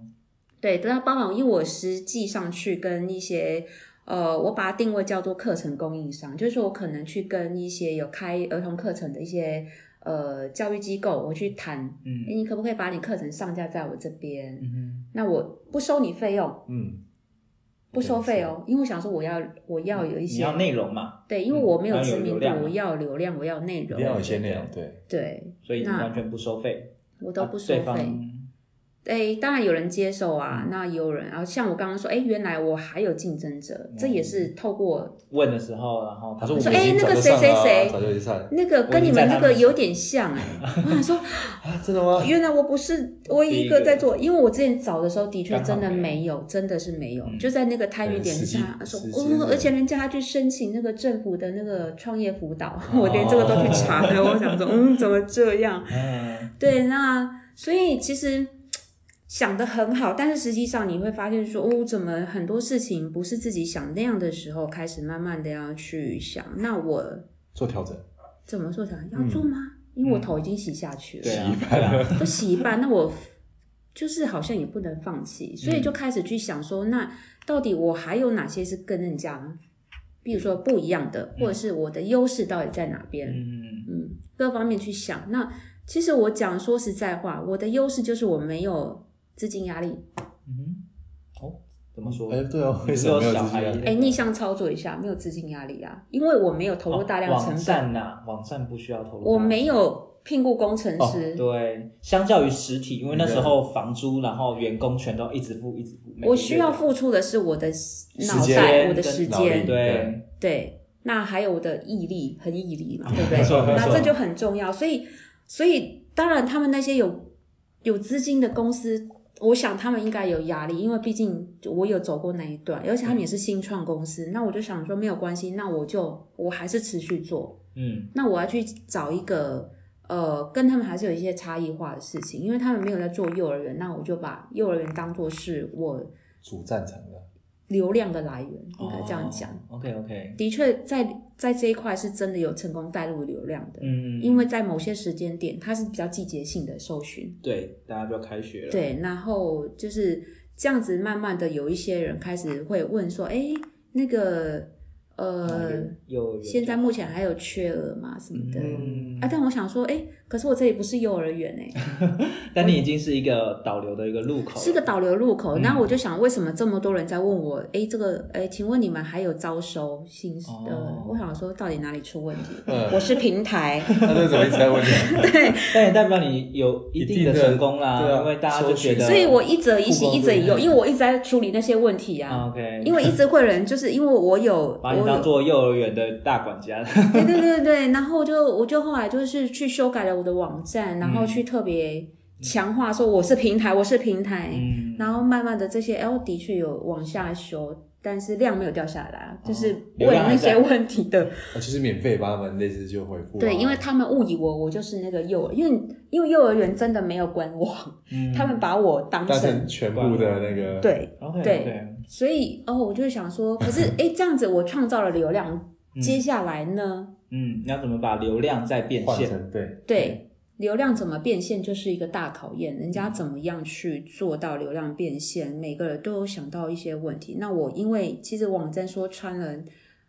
对，等到帮忙，因为我实际上去跟一些呃，我把它定位叫做课程供应商，就是说我可能去跟一些有开儿童课程的一些呃教育机构，我去谈，嗯，你可不可以把你课程上架在我这边？那我不收你费用，嗯，不收费哦，因为我想说我要我要有一些你要内容嘛，对，因为我没有知名度，我要流量，我要内容，要有些内容，对对，所以你完全不收费，我都不收费。哎，当然有人接受啊，嗯、那也有人，然后像我刚刚说，哎，原来我还有竞争者，嗯、这也是透过问的时候，然后他说，说，哎，那个谁谁谁，那个跟你们那个有点像，哎，我想说，啊，真的吗？原来我不是唯一一个在做，因为我之前找的时候的确真的没有，真的是没有，就在那个台语点下说，哦，而且人家还去申请那个政府的那个创业辅导，我连这个都去查了，我想说，嗯，怎么这样？对，那所以其实。想的很好，但是实际上你会发现说，哦，怎么很多事情不是自己想那样的时候，开始慢慢的要去想，那我做调整，怎么做调整？要做吗？嗯、因为我头已经洗下去了，洗一半了，都洗一半，那我就是好像也不能放弃，所以就开始去想说，那到底我还有哪些是跟人家，比如说不一样的，或者是我的优势到底在哪边？嗯嗯，各方面去想。那其实我讲说实在话，我的优势就是我没有。资金压力，嗯哼，哦，怎么说？哎，对哦，为什么没有资金压力？哎，逆向操作一下，没有资金压力啊，因为我没有投入大量成本。网站呐，网站不需要投入。我没有聘雇工程师。对，相较于实体，因为那时候房租，然后员工全都一直付，一直付。我需要付出的是我的脑袋，我的时间，对对。那还有我的毅力和毅力嘛，对不对？那这就很重要。所以，所以当然，他们那些有有资金的公司。我想他们应该有压力，因为毕竟我有走过那一段，而且他们也是新创公司。嗯、那我就想说没有关系，那我就我还是持续做。嗯，那我要去找一个呃，跟他们还是有一些差异化的事情，因为他们没有在做幼儿园，那我就把幼儿园当做是我主战场的。流量的来源应该这样讲。Oh, OK OK，的确在在这一块是真的有成功带入流量的。嗯，因为在某些时间点，它是比较季节性的搜寻。对，大家就要开学了。对，然后就是这样子，慢慢的有一些人开始会问说：“哎，那个。”呃，有现在目前还有缺额吗什么的，嗯、啊，但我想说，哎，可是我这里不是幼儿园哎，但你已经是一个导流的一个入口，是一个导流入口。然后我就想，为什么这么多人在问我？哎，这个，哎，请问你们还有招收新的？哦、我想说，到底哪里出问题？嗯、我是平台，那为什么一直在问题？对，但也代表你有一定的成功啦，对啊、因为大家就觉得，所以我一则一喜，一则一忧，因为我一直在处理那些问题啊。OK，因为一直会人，就是因为我有。当做幼儿园的大管家，对对对对，然后就我就后来就是去修改了我的网站，然后去特别强化说我是平台，我是平台，嗯、然后慢慢的这些，哎，我的确有往下修，但是量没有掉下来，哦、就是问那些问题的，其实免费帮他们类似就回复，对，因为他们误以为我就是那个幼儿，因为因为幼儿园真的没有官网，嗯、他们把我当成全部的那个，对对。所以哦，我就想说，可是哎，这样子我创造了流量，嗯、接下来呢？嗯，你要怎么把流量再变现？对对，流量怎么变现就是一个大考验。人家怎么样去做到流量变现？每个人都有想到一些问题。那我因为其实网站说穿了，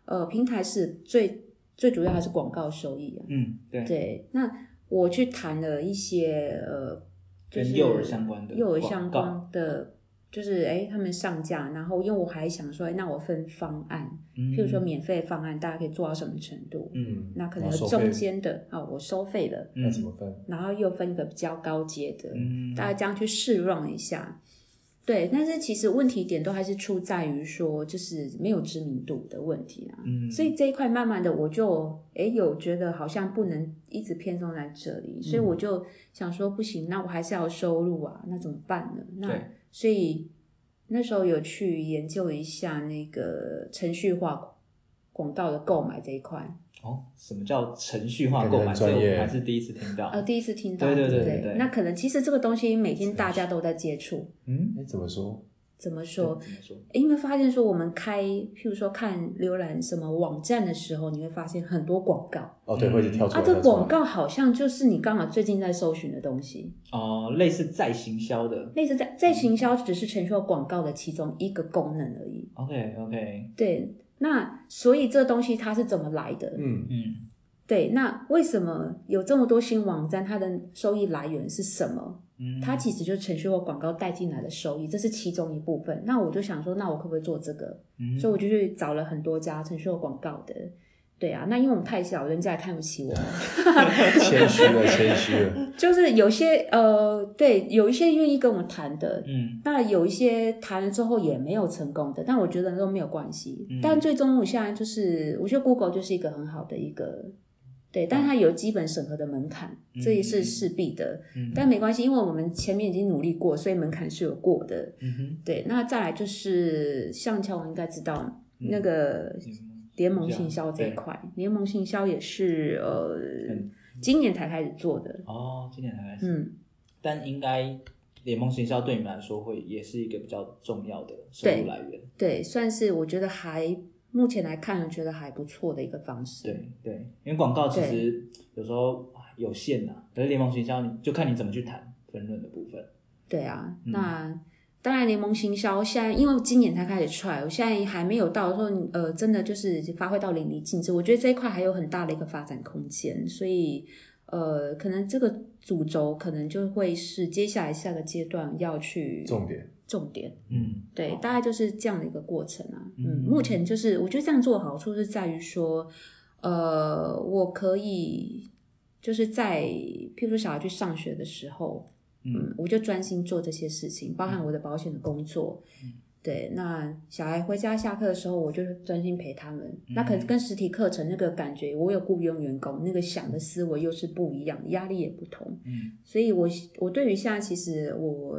呃，平台是最最主要还是广告收益啊。嗯，对对。那我去谈了一些呃，就是幼儿相关的，幼儿相关的。就是哎，他们上架，然后因为我还想说，那我分方案，嗯、譬如说免费方案，大家可以做到什么程度？嗯，那可能有中间的啊，我收费的，那怎么分？然后又分一个比较高阶的，嗯，大家这样去试 run 一下。对，但是其实问题点都还是出在于说，就是没有知名度的问题啊。嗯，所以这一块慢慢的，我就哎有觉得好像不能一直偏重在这里，所以我就想说，不行，那我还是要收入啊，那怎么办呢？那对所以那时候有去研究一下那个程序化广告的购买这一块。哦，什么叫程序化购买？专业还是第一次听到。呃，第一次听到。对对对对对。那可能其实这个东西每天大家都在接触。嗯，你怎么说？怎么说？怎么说？因为发现说我们开，譬如说看浏览什么网站的时候，你会发现很多广告。哦，对，会跳出来。啊，这广告好像就是你刚好最近在搜寻的东西。哦，类似在行销的。类似在在行销，只是承受广告的其中一个功能而已。OK OK。对，那所以这东西它是怎么来的？嗯嗯。对，那为什么有这么多新网站？它的收益来源是什么？嗯，它其实就是程序或广告带进来的收益，这是其中一部分。那我就想说，那我可不可以做这个？嗯，所以我就去找了很多家程序或广告的。对啊，那因为我们太小，人家也看不起我们。谦虚了，谦虚了。就是有些呃，对，有一些愿意跟我们谈的，嗯，那有一些谈了之后也没有成功的，但我觉得都没有关系。嗯，但最终我现在就是，我觉得 Google 就是一个很好的一个。对，但它有基本审核的门槛，嗯、这也是势必的。嗯、但没关系，因为我们前面已经努力过，所以门槛是有过的。嗯、哼对，那再来就是像乔我应该知道、嗯、那个联盟行销这一块，联盟行销也是呃、嗯、今年才开始做的。哦，今年才开始。嗯，但应该联盟行销对你们来说会也是一个比较重要的收入来源。对，对，算是我觉得还。目前来看，觉得还不错的一个方式。对对，因为广告其实有时候有限呐，可是联盟行销就看你怎么去谈分润的部分。对啊，嗯、那当然联盟行销现在因为今年才开始出来，我现在还没有到说呃，真的就是发挥到淋漓尽致。我觉得这一块还有很大的一个发展空间，所以呃，可能这个主轴可能就会是接下来下个阶段要去重点。重点，嗯，对，大概就是这样的一个过程啊。嗯，嗯，目前就是我觉得这样做的好处是在于说，呃，我可以就是在譬如说小孩去上学的时候，嗯，嗯，我就专心做这些事情，包含我的保险的工作。嗯对，那小孩回家下课的时候，我就专心陪他们。嗯、那可能跟实体课程那个感觉，我有雇佣员工，那个想的思维又是不一样，压力也不同。嗯，所以我我对于现在其实我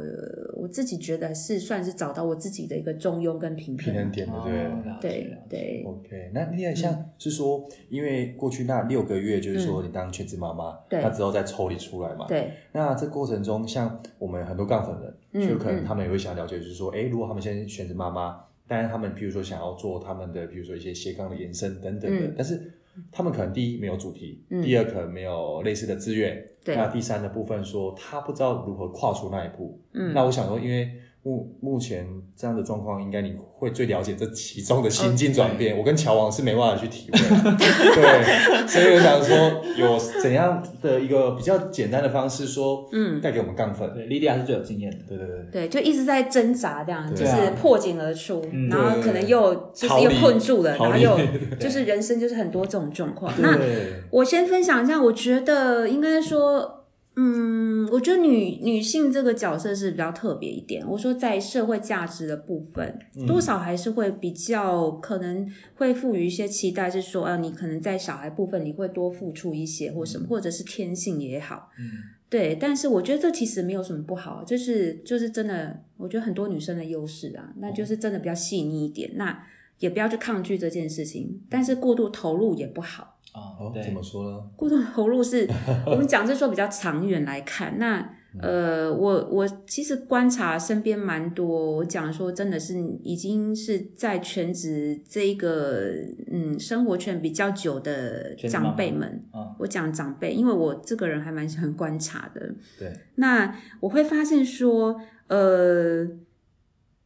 我自己觉得是算是找到我自己的一个中庸跟平衡平衡点的，对、哦、对对。OK，那你也像是说，嗯、因为过去那六个月，就是说你当全职妈妈，那之后再抽离出来嘛，对。那这过程中，像我们很多杠粉人。就可能他们也会想了解，就是说，哎、嗯，如果他们现在选择妈妈，但是他们比如说想要做他们的，比如说一些斜杠的延伸等等的，嗯、但是他们可能第一没有主题，嗯、第二可能没有类似的资源，对那第三的部分说他不知道如何跨出那一步。嗯，那我想说，因为。目目前这样的状况，应该你会最了解这其中的心境转变。Okay. 我跟乔王是没办法去体会，对，所以我想说，有怎样的一个比较简单的方式说，嗯，带给我们杠粉。对，莉莉亚是最有经验的。对对对，对，就一直在挣扎，这样就是破茧而出，然后可能又就是又困住了，然后又就是人生就是很多这种状况。那我先分享一下，我觉得应该说。嗯，我觉得女女性这个角色是比较特别一点。我说在社会价值的部分，多少还是会比较可能会赋予一些期待，是说，啊，你可能在小孩部分你会多付出一些，或什么，或者是天性也好，嗯，对。但是我觉得这其实没有什么不好，就是就是真的，我觉得很多女生的优势啊，那就是真的比较细腻一点，那也不要去抗拒这件事情，但是过度投入也不好。啊，哦，怎么说呢？过度投入是 我们讲，是说比较长远来看。那呃，我我其实观察身边蛮多，我讲说真的是已经是在全职这一个嗯生活圈比较久的长辈们。哦，我讲长辈，因为我这个人还蛮喜欢观察的。对，那我会发现说，呃，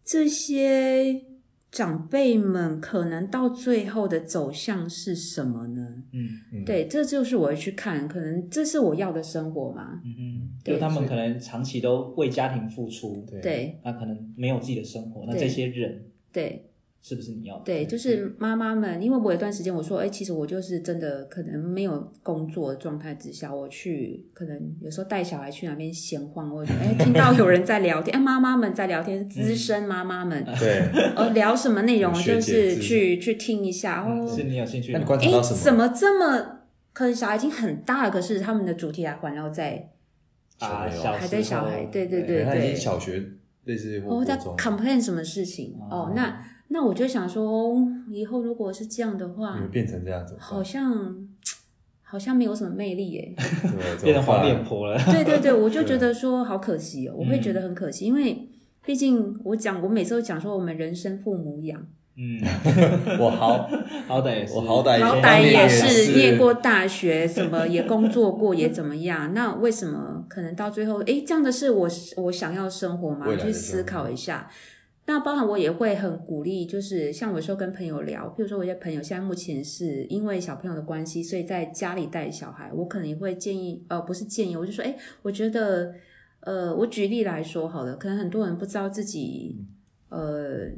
这些。长辈们可能到最后的走向是什么呢？嗯，嗯对，这就是我会去看，可能这是我要的生活嘛。嗯嗯，就，他们可能长期都为家庭付出，对，那可能没有自己的生活，那这些人，对。是不是你要的？对，就是妈妈们，因为我有段时间我说，哎，其实我就是真的可能没有工作的状态之下，我去可能有时候带小孩去哪边闲晃，或者哎 听到有人在聊天，哎妈妈们在聊天，资深妈妈们，对，呃 聊什么内容，就是去去听一下。哦，是你有兴趣？那你观察到什么？怎么这么可能小孩已经很大了，可是他们的主题还环绕在啊，还在小孩，对对对对，小学类似哦，在 complain 什么事情哦，那。那我就想说，以后如果是这样的话，你会变成这样子，好像好像没有什么魅力耶 变成黄脸婆了。对对对，我就觉得说好可惜哦，我会觉得很可惜，因为毕竟我讲，我每次都讲说，我们人生父母养。嗯，我好好歹也是，我好歹好歹也是念过大学，什么也工作过，也怎么样？那为什么可能到最后，诶，这样的是我我想要生活吗？去思考一下。那包含我也会很鼓励，就是像有时候跟朋友聊，譬如说，我一些朋友现在目前是因为小朋友的关系，所以在家里带小孩，我可能也会建议，呃，不是建议，我就说，哎，我觉得，呃，我举例来说好了，可能很多人不知道自己，呃。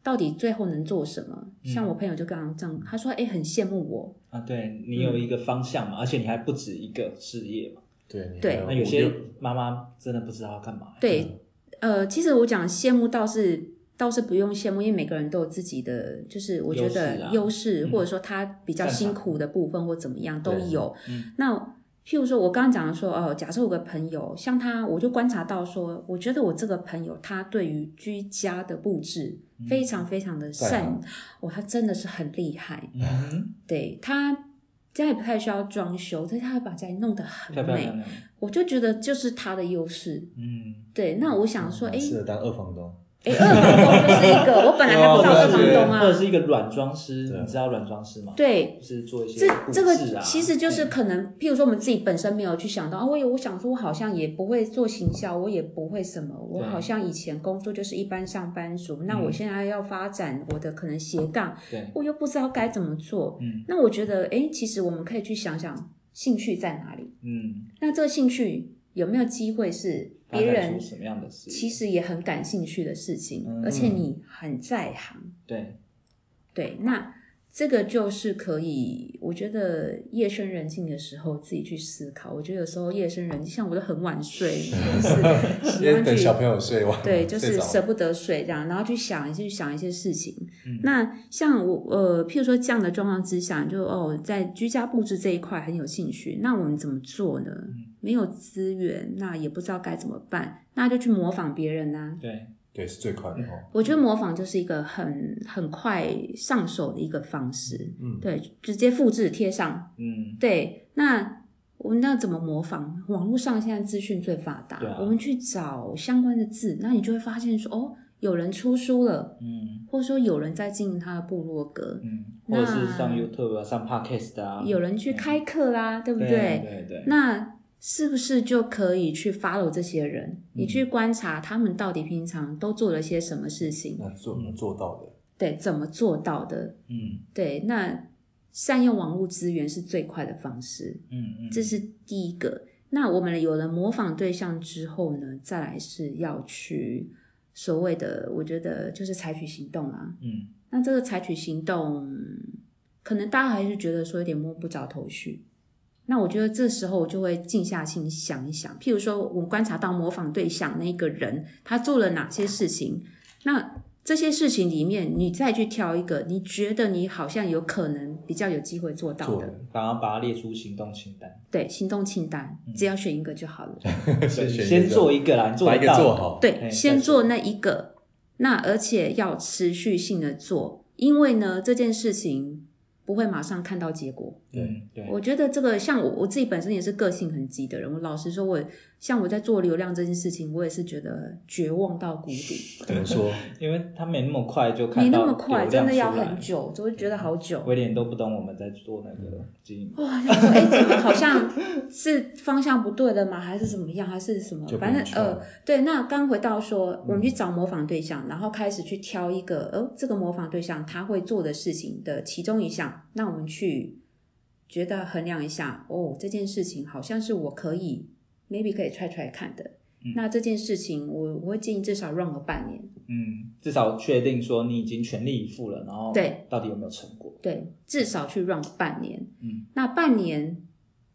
到底最后能做什么？像我朋友就刚刚这样，他说：“哎，很羡慕我啊，对你有一个方向嘛，而且你还不止一个事业嘛。”对对，那有些妈妈真的不知道要干嘛。对，呃，其实我讲羡慕倒是倒是不用羡慕，因为每个人都有自己的，就是我觉得优势，或者说他比较辛苦的部分或怎么样都有。那。譬如说，我刚刚讲的说，哦，假设有个朋友，像他，我就观察到说，我觉得我这个朋友，他对于居家的布置非常非常的善，哇、嗯哦，他真的是很厉害。嗯，对，他家也不太需要装修，但是他会把家里弄得很美，漂漂亮亮，我就觉得就是他的优势。嗯，对，那我想说，哎、嗯，适合当二房东。哎，二房东就是一个，我本来还不知道二房东啊。或者是一个软装师，你知道软装师吗？对，是做一些这这个其实就是可能，譬如说我们自己本身没有去想到啊，我有我想说，我好像也不会做行销，我也不会什么，我好像以前工作就是一般上班族，那我现在要发展我的可能斜杠，对，我又不知道该怎么做。嗯，那我觉得，哎，其实我们可以去想想兴趣在哪里。嗯，那这个兴趣有没有机会是？别人其实也很感兴趣的事情，嗯、而且你很在行。对，对，那这个就是可以，我觉得夜深人静的时候自己去思考。我觉得有时候夜深人静，像我都很晚睡，就是喜欢等小朋友睡完，对，就是舍不得睡这样，然后去想一些去想一些事情。嗯、那像我呃，譬如说这样的状况之下，就哦，在居家布置这一块很有兴趣，那我们怎么做呢？嗯没有资源，那也不知道该怎么办，那就去模仿别人呐、啊。对，对，是最快的。我觉得模仿就是一个很很快上手的一个方式。嗯，对，直接复制贴上。嗯，对。那我们那怎么模仿？网络上现在资讯最发达，啊、我们去找相关的字，那你就会发现说，哦，有人出书了，嗯，或者说有人在经营他的部落格，嗯，那或者是上 YouTube 啊，上 Podcast 啊，有人去开课啦，嗯、对不对？对对对。那是不是就可以去 follow 这些人？嗯、你去观察他们到底平常都做了些什么事情？那做怎么做到的？对，怎么做到的？嗯，对，那善用网络资源是最快的方式。嗯嗯，这是第一个。那我们有了模仿对象之后呢，再来是要去所谓的，我觉得就是采取行动啊。嗯，那这个采取行动，可能大家还是觉得说有点摸不着头绪。那我觉得这时候我就会静下心想一想，譬如说，我观察到模仿对象那个人他做了哪些事情，那这些事情里面，你再去挑一个，你觉得你好像有可能比较有机会做到的，然后把它列出行动清单。对，行动清单，只要选一个就好了。先先做一个啦，做一个做好。对，先做那一个，那而且要持续性的做，因为呢，这件事情。不会马上看到结果。对对，我觉得这个像我我自己本身也是个性很急的人。我老实说，我像我在做流量这件事情，我也是觉得绝望到谷底。怎么说？因为他没那么快就看到，没那么快，真的要很久，就会觉得好久。威廉都不懂我们在做那个经营。哇，说哎，怎么好像是方向不对了吗？还是怎么样？还是什么？反正呃，对。那刚回到说，我们去找模仿对象，然后开始去挑一个，呃，这个模仿对象他会做的事情的其中一项。那我们去觉得衡量一下，哦，这件事情好像是我可以 maybe 可以 try try 看的。嗯、那这件事情我我会建议至少 run 个半年。嗯，至少确定说你已经全力以赴了，然后对，到底有没有成果？对，至少去 run 半年。嗯，那半年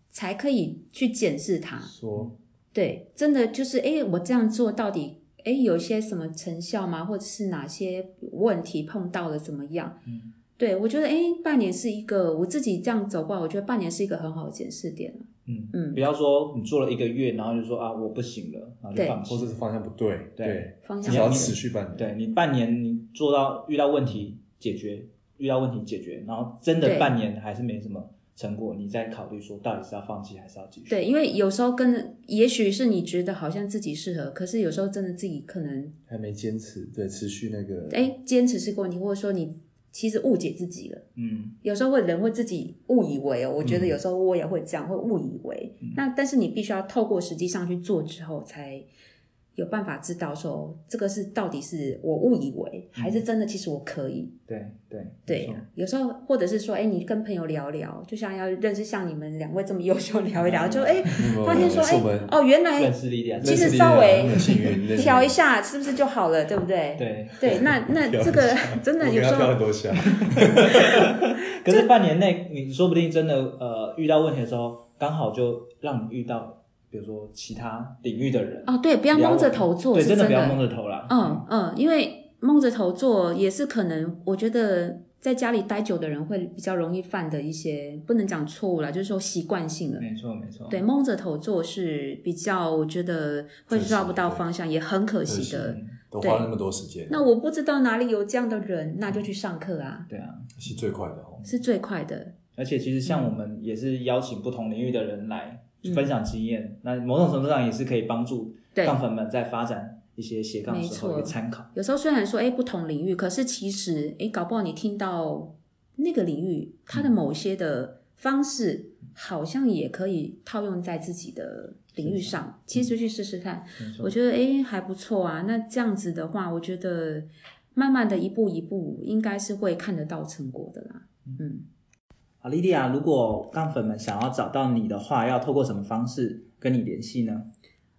才可以去检视它。说，对，真的就是，哎，我这样做到底，哎，有些什么成效吗？或者是哪些问题碰到了怎么样？嗯。对，我觉得，哎，半年是一个我自己这样走过来，我觉得半年是一个很好的检视点。嗯嗯，不要说你做了一个月，然后就说啊，我不行了，然后就放弃，或者是方向不对，对，方向你要持续半年。对，你半年你做到遇到问题解决，遇到问题解决，然后真的半年还是没什么成果，你再考虑说到底是要放弃还是要继续。对，因为有时候跟也许是你觉得好像自己适合，可是有时候真的自己可能还没坚持，对，持续那个。哎，坚持是个问题，或者说你其实误解自己了。嗯，有时候会人会自己误以为哦，我觉得有时候我也会这样，嗯、会误以为。嗯、那但是你必须要透过实际上去做之后才。有办法知道说这个是到底是我误以为，还是真的？其实我可以。对对对，有时候或者是说，哎，你跟朋友聊聊，就像要认识像你们两位这么优秀聊一聊，就哎，发现说，哎，哦，原来其实稍微 调一下，是不是就好了？对不对？对对，那那这个 真的有时候。可是半年内，你说不定真的呃遇到问题的时候，刚好就让你遇到。比如说其他领域的人哦，对，不要蒙着头做，对，真的不要蒙着头啦。嗯嗯，因为蒙着头做也是可能，我觉得在家里待久的人会比较容易犯的一些，不能讲错误啦，就是说习惯性的。没错没错。对，蒙着头做是比较，我觉得会抓不到方向，也很可惜的。都花了那么多时间。那我不知道哪里有这样的人，那就去上课啊。对啊，是最快的哦。是最快的。而且其实像我们也是邀请不同领域的人来。分享经验，嗯、那某种程度上也是可以帮助杠粉们在发展一些斜杠的时候一个参考。有时候虽然说，哎，不同领域，可是其实，哎，搞不好你听到那个领域它的某些的方式，好像也可以套用在自己的领域上。嗯、其实去试试看，嗯、我觉得，哎，还不错啊。那这样子的话，我觉得慢慢的一步一步，应该是会看得到成果的啦。嗯。好，莉莉亚，如果杠粉们想要找到你的话，要透过什么方式跟你联系呢？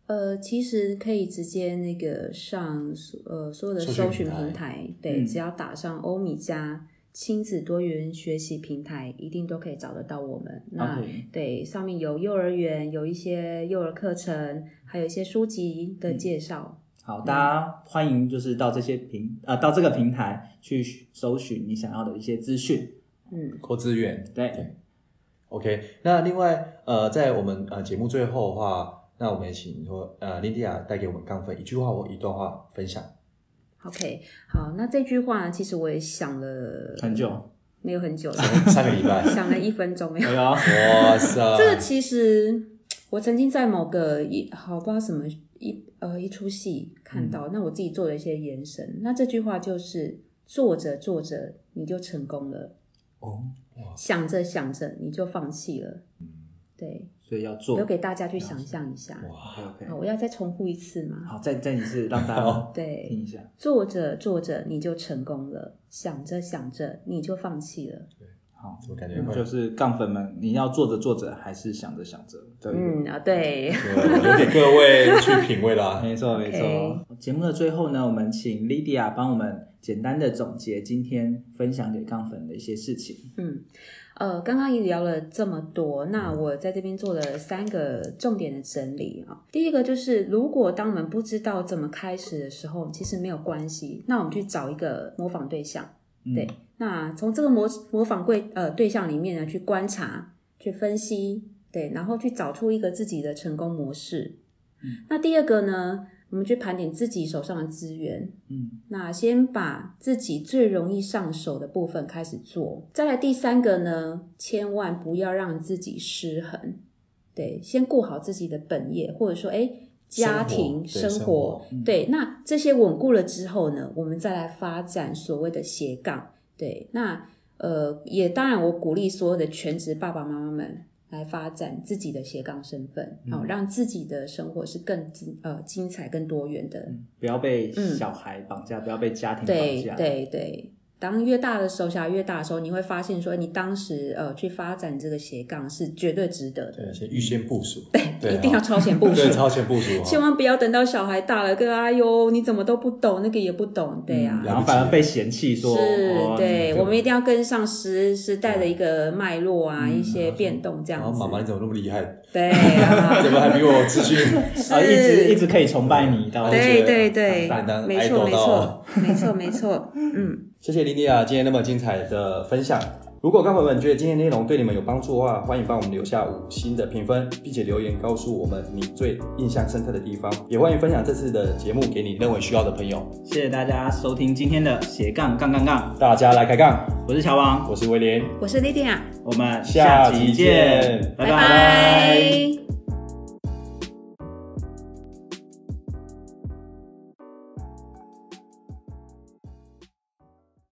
呃，其实可以直接那个上呃所有的搜寻平台，对，嗯、只要打上欧米茄亲子多元学习平台，一定都可以找得到我们。那.对，上面有幼儿园，有一些幼儿课程，还有一些书籍的介绍。嗯、好，大家欢迎就是到这些平呃到这个平台去搜寻你想要的一些资讯。嗯，扣资源对对，OK。那另外呃，在我们呃节目最后的话，那我们也请说呃莉莉亚带给我们杠分一句话或一段话分享。OK，好，那这句话其实我也想了很久，没有很久了，三个礼拜，想了一分钟没有。哇塞，这个其实我曾经在某个一好不知道什么一呃一出戏看到，嗯、那我自己做了一些延伸。那这句话就是做着做着你就成功了。哦，想着想着你就放弃了，嗯，对，所以要做，留给大家去想象一下。哇，OK，好，我要再重复一次吗？好，再再一次让大家 对。听一下。做着做着你就成功了，想着想着你就放弃了。对，好，我感觉就是杠粉们，你要做着做着还是想着想着？对嗯啊，对，留给各位去品味啦。没错没错。节目的最后呢，我们请 Lydia 帮我们。简单的总结今天分享给杠粉的一些事情。嗯，呃，刚刚也聊了这么多，那我在这边做了三个重点的整理啊。第一个就是，如果当我们不知道怎么开始的时候，其实没有关系，那我们去找一个模仿对象。嗯、对，那从这个模模仿对呃对象里面呢，去观察、去分析，对，然后去找出一个自己的成功模式。嗯，那第二个呢？我们去盘点自己手上的资源，嗯，那先把自己最容易上手的部分开始做。再来第三个呢，千万不要让自己失衡，对，先顾好自己的本业，或者说，哎，家庭生活，生活对，那这些稳固了之后呢，我们再来发展所谓的斜杠，对，那呃，也当然我鼓励所有的全职爸爸妈妈们。来发展自己的斜杠身份，好、嗯、让自己的生活是更精呃精彩、更多元的，不要被小孩绑架，嗯、不要被家庭绑架。对对对。当越大的时候，小孩越大的时候，你会发现说，你当时呃去发展这个斜杠是绝对值得的。对，先预先部署。对，一定要超前部署。对，超前部署。千万不要等到小孩大了，跟哎呦，你怎么都不懂，那个也不懂，对呀。然后反而被嫌弃说。是，对，我们一定要跟上时时代的一个脉络啊，一些变动这样子。然后妈妈你怎么那么厉害？对啊。怎么还比我资讯？啊，一直一直可以崇拜你，到对对对，没错没错。没错没错，嗯，谢谢莉莉亚今天那么精彩的分享。如果各位们觉得今天内容对你们有帮助的话，欢迎帮我们留下五星的评分，并且留言告诉我们你最印象深刻的地方，也欢迎分享这次的节目给你认为需要的朋友。谢谢大家收听今天的斜杠杠杠杠，大家来开杠，我是乔王，我是威廉，我是莉莉亚，我们下期见，拜拜。拜拜。